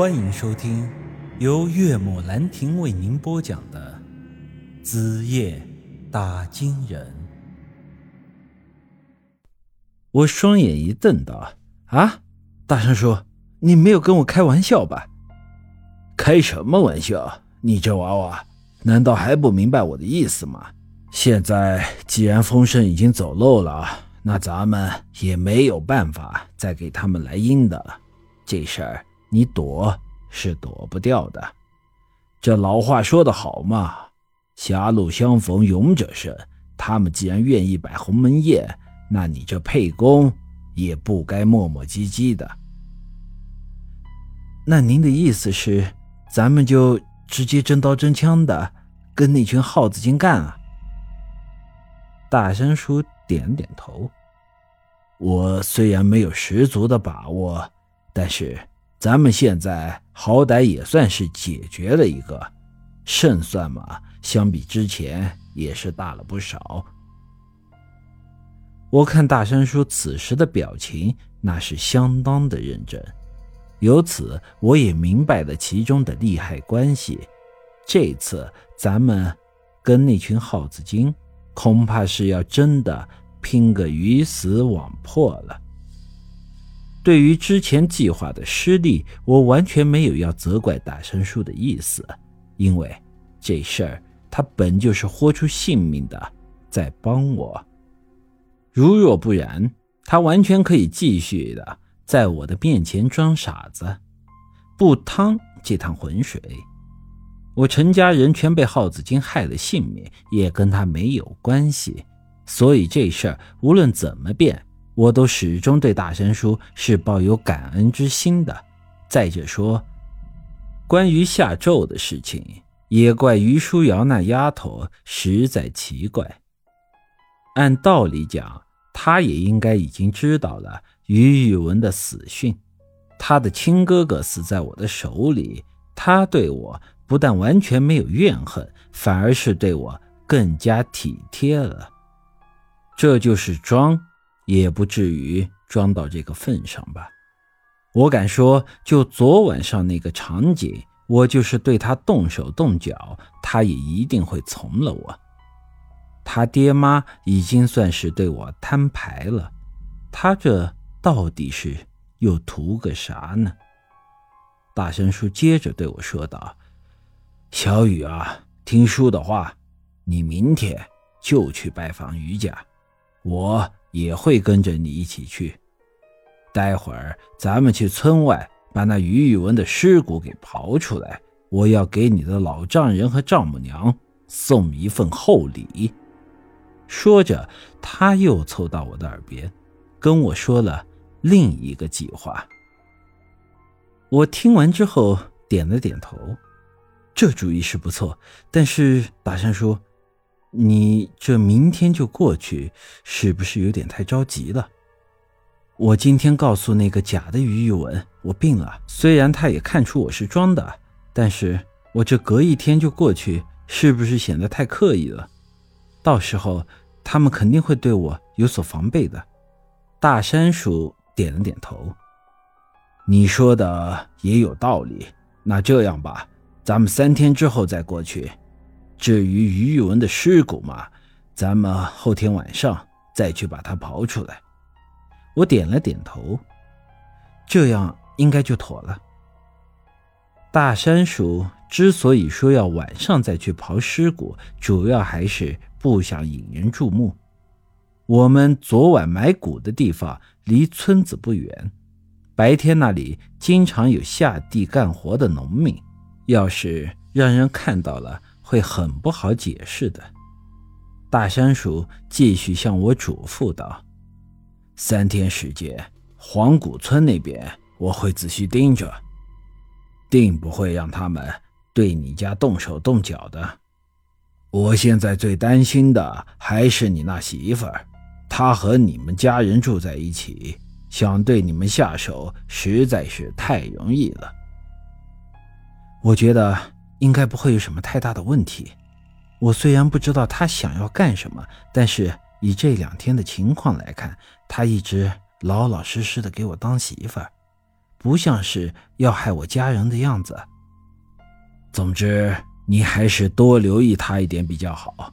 欢迎收听由岳母兰亭为您播讲的《子夜打金人》。我双眼一瞪道：“啊，大山叔，你没有跟我开玩笑吧？开什么玩笑？你这娃娃，难道还不明白我的意思吗？现在既然风声已经走漏了，那咱们也没有办法再给他们来阴的了。这事儿……”你躲是躲不掉的，这老话说得好嘛，“狭路相逢勇者胜。”他们既然愿意摆鸿门宴，那你这沛公也不该磨磨唧唧的。那您的意思是，咱们就直接真刀真枪的跟那群耗子精干啊？大山叔点点头。我虽然没有十足的把握，但是。咱们现在好歹也算是解决了一个胜算嘛，相比之前也是大了不少。我看大山叔此时的表情，那是相当的认真。由此，我也明白了其中的利害关系。这次咱们跟那群耗子精，恐怕是要真的拼个鱼死网破了。对于之前计划的失利，我完全没有要责怪大山叔的意思，因为这事儿他本就是豁出性命的在帮我。如若不然，他完全可以继续的在我的面前装傻子，不趟这趟浑水。我陈家人全被耗子精害了性命，也跟他没有关系，所以这事儿无论怎么变。我都始终对大山叔是抱有感恩之心的。再者说，关于下咒的事情，也怪于书瑶那丫头实在奇怪。按道理讲，她也应该已经知道了于宇文的死讯。他的亲哥哥死在我的手里，他对我不但完全没有怨恨，反而是对我更加体贴了。这就是装。也不至于装到这个份上吧？我敢说，就昨晚上那个场景，我就是对他动手动脚，他也一定会从了我。他爹妈已经算是对我摊牌了，他这到底是又图个啥呢？大山叔接着对我说道：“小雨啊，听叔的话，你明天就去拜访于家，我。”也会跟着你一起去。待会儿咱们去村外把那于玉文的尸骨给刨出来，我要给你的老丈人和丈母娘送一份厚礼。说着，他又凑到我的耳边，跟我说了另一个计划。我听完之后点了点头，这主意是不错，但是打算说。你这明天就过去，是不是有点太着急了？我今天告诉那个假的于玉文我病了，虽然他也看出我是装的，但是我这隔一天就过去，是不是显得太刻意了？到时候他们肯定会对我有所防备的。大山鼠点了点头，你说的也有道理。那这样吧，咱们三天之后再过去。至于于玉文的尸骨嘛，咱们后天晚上再去把它刨出来。我点了点头，这样应该就妥了。大山叔之所以说要晚上再去刨尸骨，主要还是不想引人注目。我们昨晚埋骨的地方离村子不远，白天那里经常有下地干活的农民，要是让人看到了。会很不好解释的。大山鼠继续向我嘱咐道：“三天时间，黄谷村那边我会仔细盯着，定不会让他们对你家动手动脚的。我现在最担心的还是你那媳妇儿，她和你们家人住在一起，想对你们下手实在是太容易了。我觉得。”应该不会有什么太大的问题。我虽然不知道他想要干什么，但是以这两天的情况来看，他一直老老实实的给我当媳妇儿，不像是要害我家人的样子。总之，你还是多留意他一点比较好。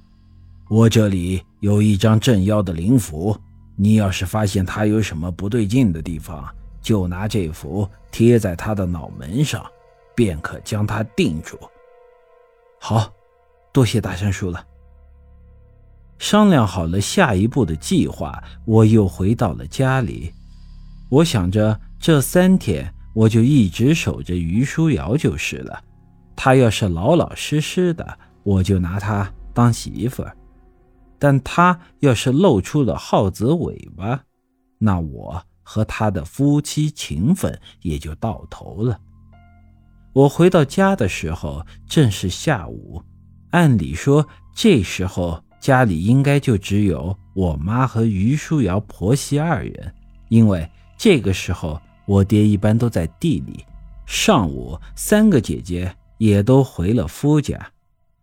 我这里有一张镇妖的灵符，你要是发现他有什么不对劲的地方，就拿这符贴在他的脑门上，便可将他定住。好，多谢大山叔了。商量好了下一步的计划，我又回到了家里。我想着这三天我就一直守着于书瑶就是了。他要是老老实实的，我就拿他当媳妇儿；但他要是露出了耗子尾巴，那我和他的夫妻情分也就到头了。我回到家的时候正是下午，按理说这时候。家里应该就只有我妈和于书瑶婆媳二人，因为这个时候我爹一般都在地里。上午三个姐姐也都回了夫家，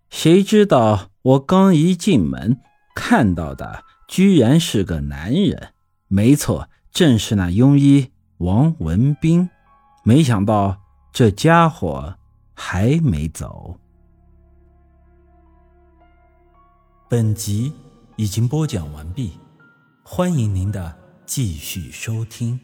谁知道我刚一进门看到的居然是个男人，没错，正是那庸医王文斌。没想到这家伙还没走。本集已经播讲完毕，欢迎您的继续收听。